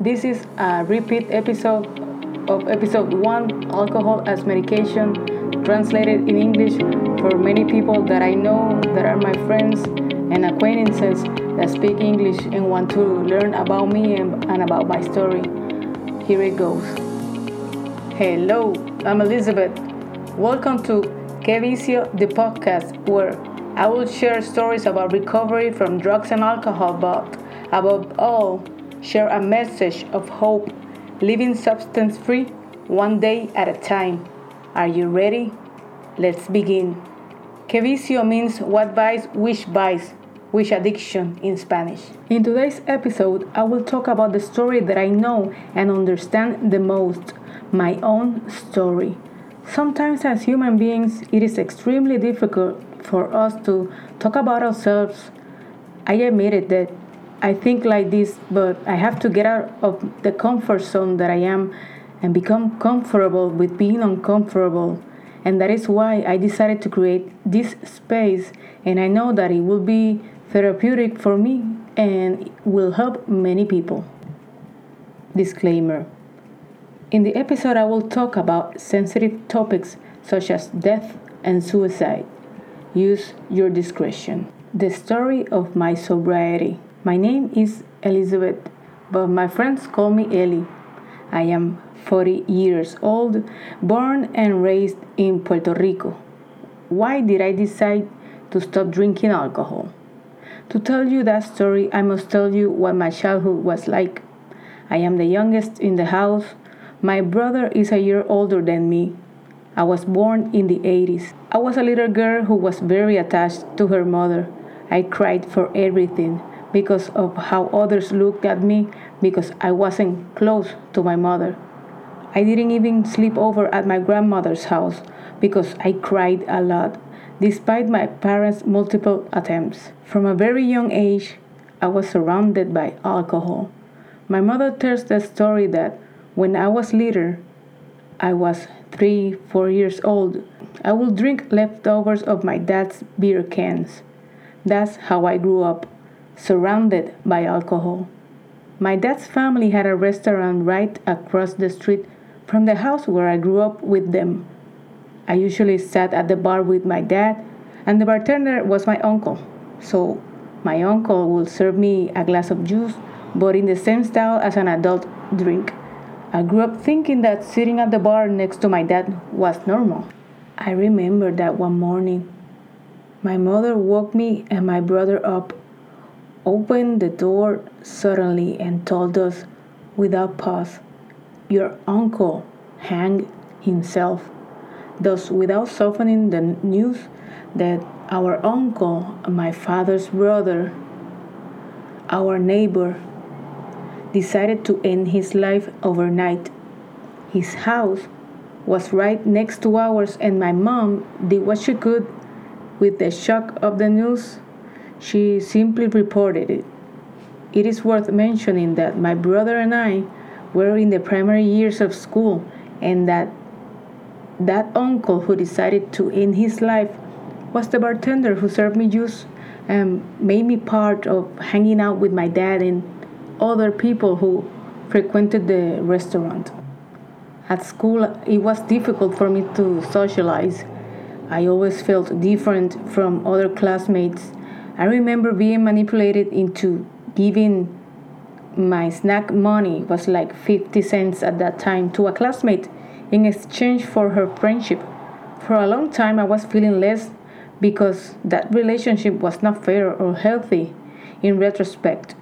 This is a repeat episode of episode 1 Alcohol as Medication, translated in English for many people that I know that are my friends and acquaintances that speak English and want to learn about me and, and about my story. Here it goes. Hello, I'm Elizabeth. Welcome to Que the podcast, where I will share stories about recovery from drugs and alcohol, but above all, share a message of hope, living substance free one day at a time. Are you ready? Let's begin. Que vicio means what vice, which vice, which addiction in Spanish. In today's episode, I will talk about the story that I know and understand the most my own story. Sometimes, as human beings, it is extremely difficult for us to talk about ourselves. I admit that I think like this, but I have to get out of the comfort zone that I am and become comfortable with being uncomfortable. And that is why I decided to create this space, and I know that it will be therapeutic for me and will help many people. Disclaimer In the episode, I will talk about sensitive topics such as death and suicide. Use your discretion. The story of my sobriety. My name is Elizabeth, but my friends call me Ellie. I am 40 years old, born and raised in Puerto Rico. Why did I decide to stop drinking alcohol? To tell you that story, I must tell you what my childhood was like. I am the youngest in the house. My brother is a year older than me. I was born in the 80s. I was a little girl who was very attached to her mother. I cried for everything because of how others looked at me because I wasn't close to my mother. I didn't even sleep over at my grandmother's house because I cried a lot, despite my parents' multiple attempts. From a very young age, I was surrounded by alcohol. My mother tells the story that when I was little, I was three, four years old, I would drink leftovers of my dad's beer cans. That's how I grew up surrounded by alcohol. My dad's family had a restaurant right across the street from the house where I grew up with them. I usually sat at the bar with my dad, and the bartender was my uncle. So my uncle would serve me a glass of juice, but in the same style as an adult drink. I grew up thinking that sitting at the bar next to my dad was normal. I remember that one morning, my mother woke me and my brother up opened the door suddenly and told us without pause, Your uncle hanged himself. Thus, without softening the news that our uncle, my father's brother, our neighbor, decided to end his life overnight. His house was right next to ours, and my mom did what she could with the shock of the news she simply reported it. It is worth mentioning that my brother and I were in the primary years of school and that that uncle who decided to end his life was the bartender who served me juice and made me part of hanging out with my dad and other people who frequented the restaurant. At school, it was difficult for me to socialize. I always felt different from other classmates I remember being manipulated into giving my snack money was like 50 cents at that time to a classmate in exchange for her friendship. For a long time I was feeling less because that relationship was not fair or healthy in retrospect.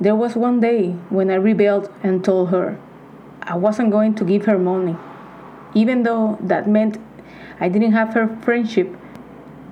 There was one day when I rebelled and told her I wasn't going to give her money. Even though that meant I didn't have her friendship,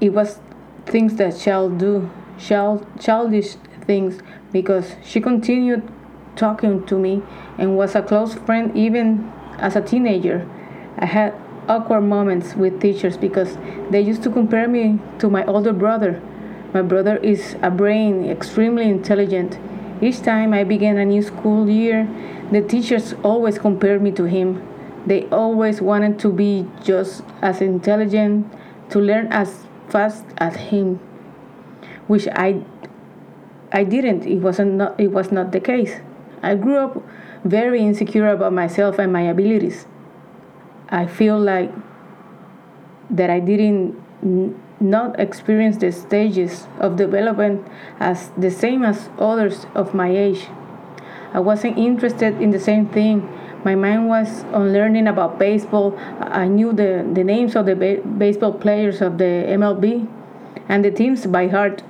it was things that shall do child, childish things because she continued talking to me and was a close friend even as a teenager. I had awkward moments with teachers because they used to compare me to my older brother. My brother is a brain, extremely intelligent. Each time I began a new school year, the teachers always compared me to him. They always wanted to be just as intelligent, to learn as fast at him, which I I didn't. It wasn't not, it was not the case. I grew up very insecure about myself and my abilities. I feel like that I didn't not experience the stages of development as the same as others of my age. I wasn't interested in the same thing. My mind was on learning about baseball. I knew the, the names of the ba- baseball players of the MLB and the teams by heart.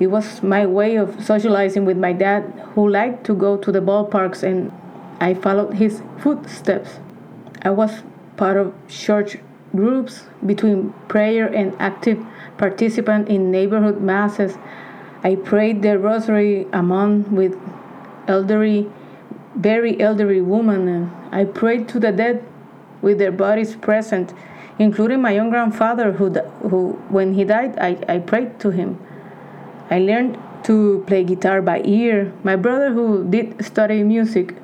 It was my way of socializing with my dad, who liked to go to the ballparks, and I followed his footsteps. I was part of church groups between prayer and active participant in neighborhood masses. I prayed the rosary among with elderly, very elderly women, I prayed to the dead with their bodies present, including my own grandfather, who, who when he died, I, I prayed to him. I learned to play guitar by ear. My brother, who did study music,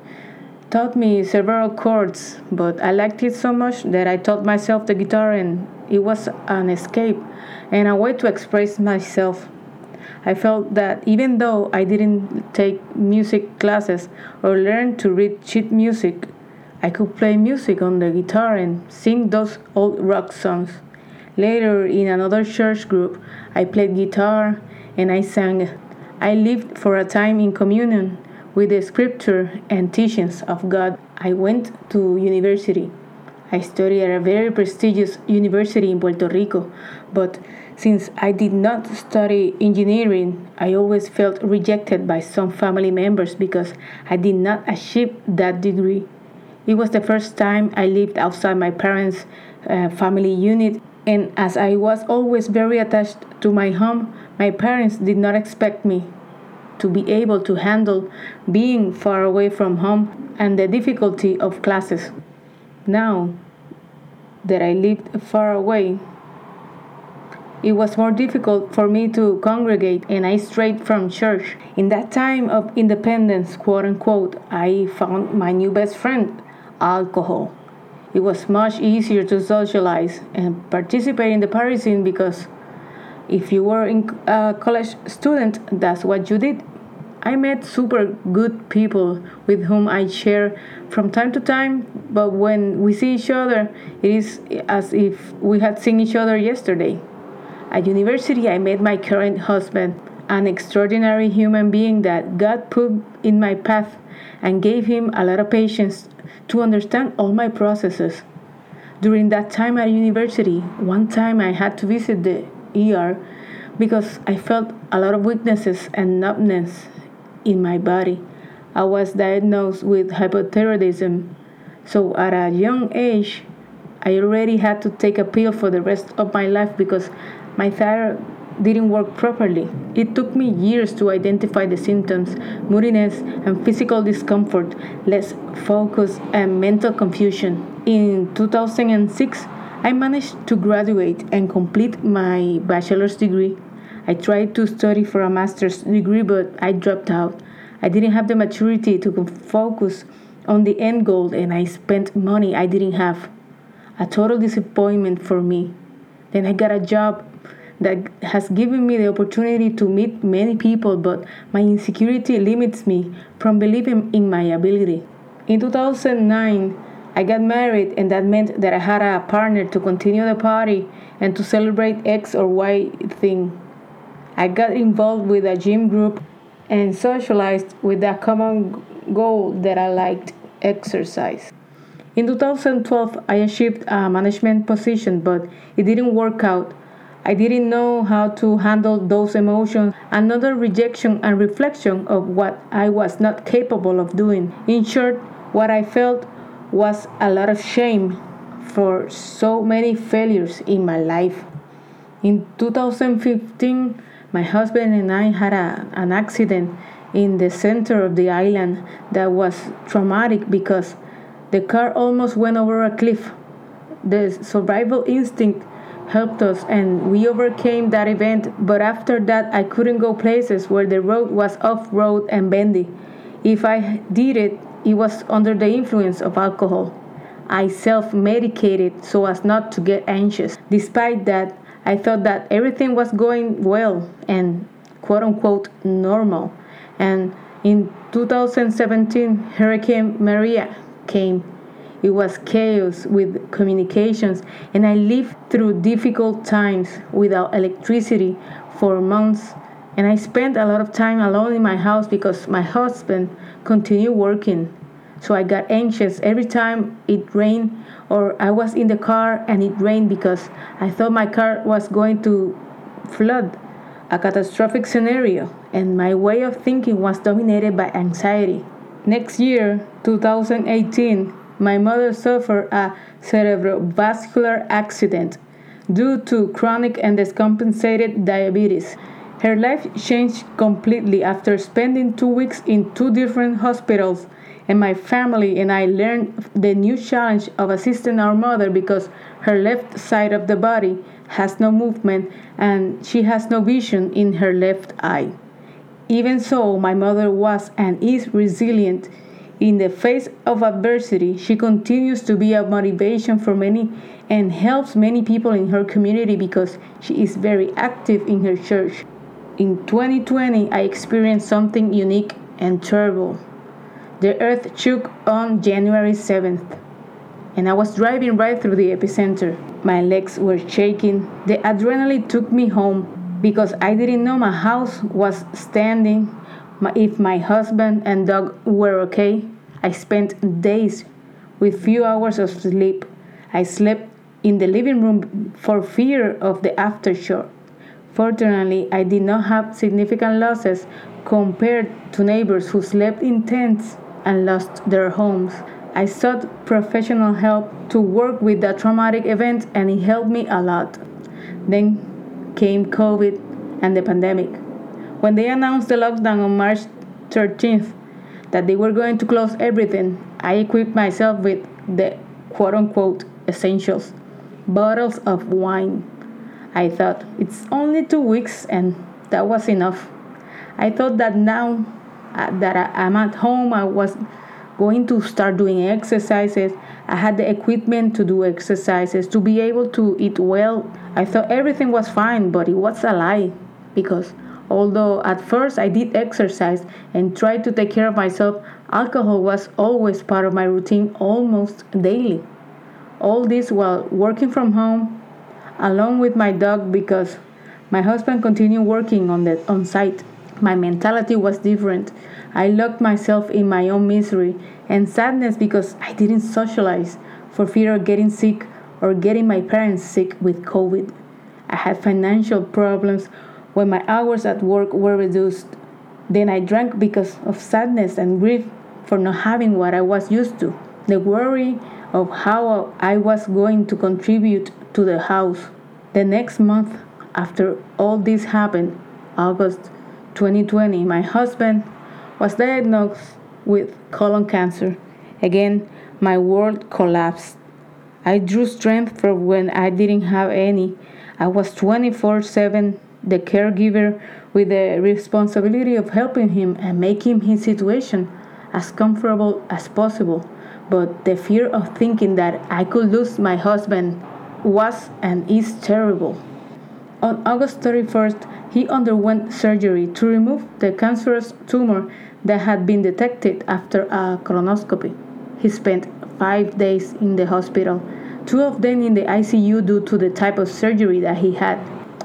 taught me several chords, but I liked it so much that I taught myself the guitar, and it was an escape and a way to express myself. I felt that even though I didn't take music classes or learn to read sheet music, I could play music on the guitar and sing those old rock songs. Later, in another church group, I played guitar and I sang. I lived for a time in communion with the scripture and teachings of God. I went to university. I studied at a very prestigious university in Puerto Rico, but since I did not study engineering, I always felt rejected by some family members because I did not achieve that degree. It was the first time I lived outside my parents' uh, family unit, and as I was always very attached to my home, my parents did not expect me to be able to handle being far away from home and the difficulty of classes. Now that I lived far away, it was more difficult for me to congregate and I strayed from church. In that time of independence, quote unquote, I found my new best friend, alcohol. It was much easier to socialize and participate in the party scene because if you were a college student, that's what you did. I met super good people with whom I share from time to time, but when we see each other, it is as if we had seen each other yesterday. At university, I met my current husband, an extraordinary human being that God put in my path and gave him a lot of patience to understand all my processes. During that time at university, one time I had to visit the ER because I felt a lot of weaknesses and numbness in my body. I was diagnosed with hypothyroidism, so at a young age, I already had to take a pill for the rest of my life because my thyroid didn't work properly. It took me years to identify the symptoms moodiness and physical discomfort, less focus, and mental confusion. In 2006, I managed to graduate and complete my bachelor's degree. I tried to study for a master's degree, but I dropped out. I didn't have the maturity to focus on the end goal, and I spent money I didn't have. A total disappointment for me. Then I got a job that has given me the opportunity to meet many people, but my insecurity limits me from believing in my ability. In 2009, I got married, and that meant that I had a partner to continue the party and to celebrate X or Y thing. I got involved with a gym group and socialized with a common goal that I liked exercise. In 2012, I achieved a management position, but it didn't work out. I didn't know how to handle those emotions, another rejection and reflection of what I was not capable of doing. In short, what I felt was a lot of shame for so many failures in my life. In 2015, my husband and I had a, an accident in the center of the island that was traumatic because the car almost went over a cliff. The survival instinct helped us and we overcame that event, but after that, I couldn't go places where the road was off road and bendy. If I did it, it was under the influence of alcohol. I self medicated so as not to get anxious. Despite that, I thought that everything was going well and quote unquote normal. And In 2017, Hurricane Maria came. It was chaos with communications, and I lived through difficult times without electricity for months. And I spent a lot of time alone in my house because my husband continued working. So I got anxious every time it rained, or I was in the car and it rained because I thought my car was going to flood, a catastrophic scenario, and my way of thinking was dominated by anxiety. Next year, 2018, my mother suffered a cerebrovascular accident due to chronic and descompensated diabetes. Her life changed completely after spending two weeks in two different hospitals and my family and I learned the new challenge of assisting our mother because her left side of the body has no movement and she has no vision in her left eye. Even so, my mother was and is resilient. In the face of adversity, she continues to be a motivation for many and helps many people in her community because she is very active in her church. In 2020, I experienced something unique and terrible. The earth shook on January 7th, and I was driving right through the epicenter. My legs were shaking. The adrenaline took me home because I didn't know my house was standing, if my husband and dog were okay. I spent days with few hours of sleep. I slept in the living room for fear of the aftershock. Fortunately, I did not have significant losses compared to neighbors who slept in tents and lost their homes. I sought professional help to work with that traumatic event, and it helped me a lot. Then came COVID and the pandemic. When they announced the lockdown on March 13th, that they were going to close everything, I equipped myself with the quote unquote essentials bottles of wine. I thought it's only two weeks, and that was enough. I thought that now uh, that I, am at home. I was going to start doing exercises. I had the equipment to do exercises, to be able to eat well. I thought everything was fine, but it was a lie because although at first I did exercise and tried to take care of myself, alcohol was always part of my routine almost daily. All this while working from home along with my dog because my husband continued working on the on site. My mentality was different. I locked myself in my own misery and sadness because I didn't socialize for fear of getting sick or getting my parents sick with COVID. I had financial problems when my hours at work were reduced. Then I drank because of sadness and grief for not having what I was used to. The worry of how I was going to contribute to the house. The next month after all this happened, August 2020, my husband was diagnosed with colon cancer. Again, my world collapsed. I drew strength from when I didn't have any. I was 24 7 the caregiver with the responsibility of helping him and making his situation as comfortable as possible. But the fear of thinking that I could lose my husband was and is terrible. On August 31st, he underwent surgery to remove the cancerous tumor that had been detected after a colonoscopy. He spent five days in the hospital, two of them in the ICU due to the type of surgery that he had.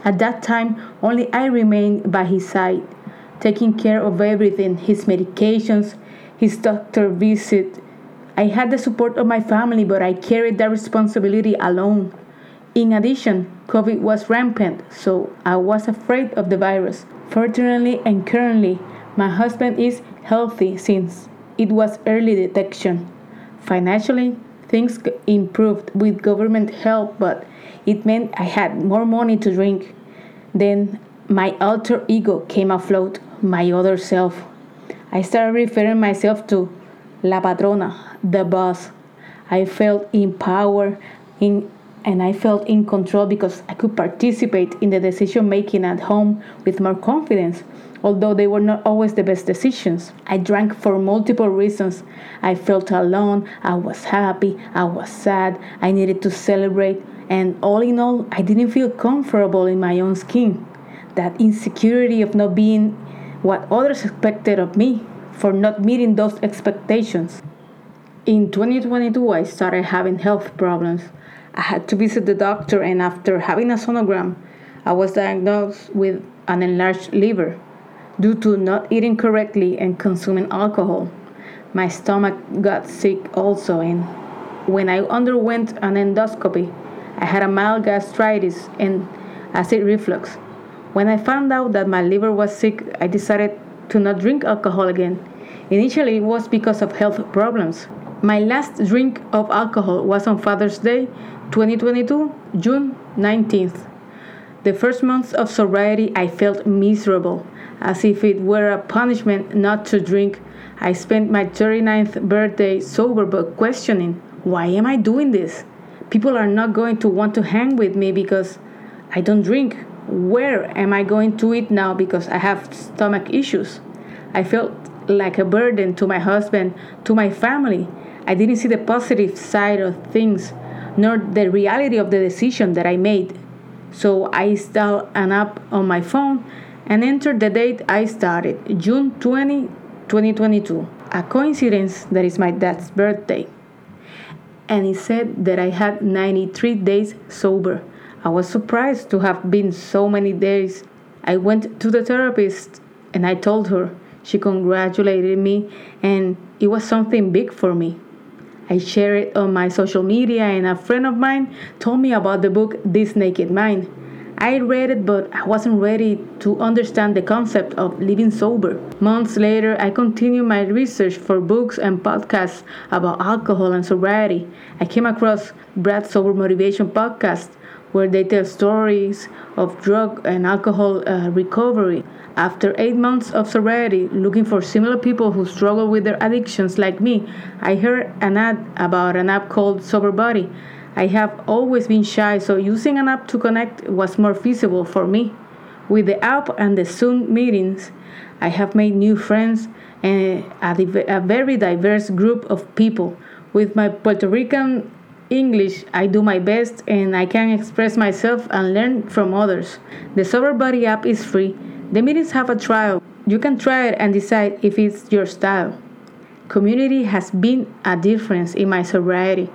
At that time, only I remained by his side, taking care of everything his medications, his doctor visit. I had the support of my family, but I carried that responsibility alone. In addition, COVID was rampant, so I was afraid of the virus. Fortunately and currently, my husband is healthy since it was early detection. Financially, things improved with government help, but it meant I had more money to drink. Then my alter ego came afloat, my other self. I started referring myself to La Patrona, the boss. I felt empowered in and I felt in control because I could participate in the decision making at home with more confidence, although they were not always the best decisions. I drank for multiple reasons. I felt alone, I was happy, I was sad, I needed to celebrate, and all in all, I didn't feel comfortable in my own skin. That insecurity of not being what others expected of me for not meeting those expectations. In 2022, I started having health problems. I had to visit the doctor, and after having a sonogram, I was diagnosed with an enlarged liver due to not eating correctly and consuming alcohol. My stomach got sick also, and when I underwent an endoscopy, I had a mild gastritis and acid reflux. When I found out that my liver was sick, I decided to not drink alcohol again. Initially, it was because of health problems. My last drink of alcohol was on Father's Day 2022, June 19th. The first months of sobriety, I felt miserable, as if it were a punishment not to drink. I spent my 39th birthday sober but questioning why am I doing this? People are not going to want to hang with me because I don't drink. Where am I going to eat now because I have stomach issues? I felt like a burden to my husband, to my family. I didn't see the positive side of things, nor the reality of the decision that I made. So I installed an app on my phone and entered the date I started, June 20, 2022. A coincidence that is my dad's birthday. And he said that I had 93 days sober. I was surprised to have been so many days. I went to the therapist and I told her. She congratulated me, and it was something big for me. I shared it on my social media, and a friend of mine told me about the book This Naked Mind. I read it, but I wasn't ready to understand the concept of living sober. Months later, I continued my research for books and podcasts about alcohol and sobriety. I came across Brad's Sober Motivation podcast, where they tell stories of drug and alcohol uh, recovery. After eight months of sobriety, looking for similar people who struggle with their addictions like me, I heard an ad about an app called Sober Buddy. I have always been shy, so using an app to connect was more feasible for me. With the app and the Zoom meetings, I have made new friends and a, a very diverse group of people. With my Puerto Rican English, I do my best and I can express myself and learn from others. The Sober Buddy app is free the meetings have a trial. You can try it and decide if it's your style. Community has been a difference in my sobriety.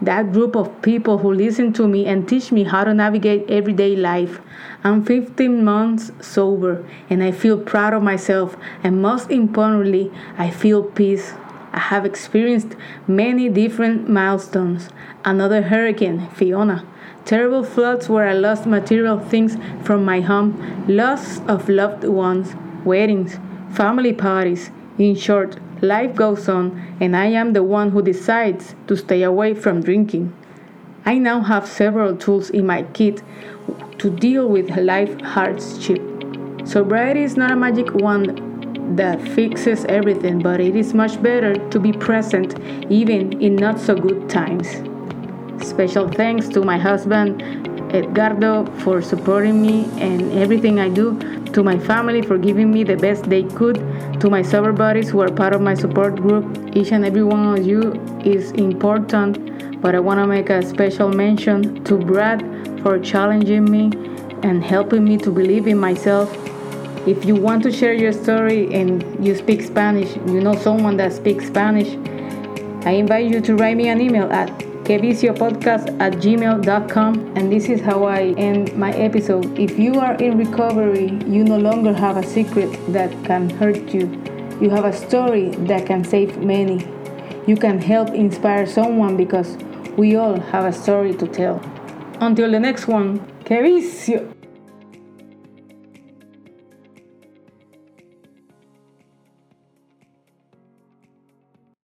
That group of people who listen to me and teach me how to navigate everyday life. I'm 15 months sober and I feel proud of myself, and most importantly, I feel peace. I have experienced many different milestones. Another hurricane, Fiona, terrible floods where I lost material things from my home, loss of loved ones, weddings, family parties. In short, life goes on, and I am the one who decides to stay away from drinking. I now have several tools in my kit to deal with life hardship. Sobriety is not a magic wand that fixes everything, but it is much better to be present even in not so good times. Special thanks to my husband Edgardo for supporting me and everything I do, to my family for giving me the best they could, to my sober buddies who are part of my support group. Each and every one of you is important, but I want to make a special mention to Brad for challenging me and helping me to believe in myself. If you want to share your story and you speak Spanish, you know someone that speaks Spanish, I invite you to write me an email at podcast at gmail.com. And this is how I end my episode. If you are in recovery, you no longer have a secret that can hurt you. You have a story that can save many. You can help inspire someone because we all have a story to tell. Until the next one, que vicio!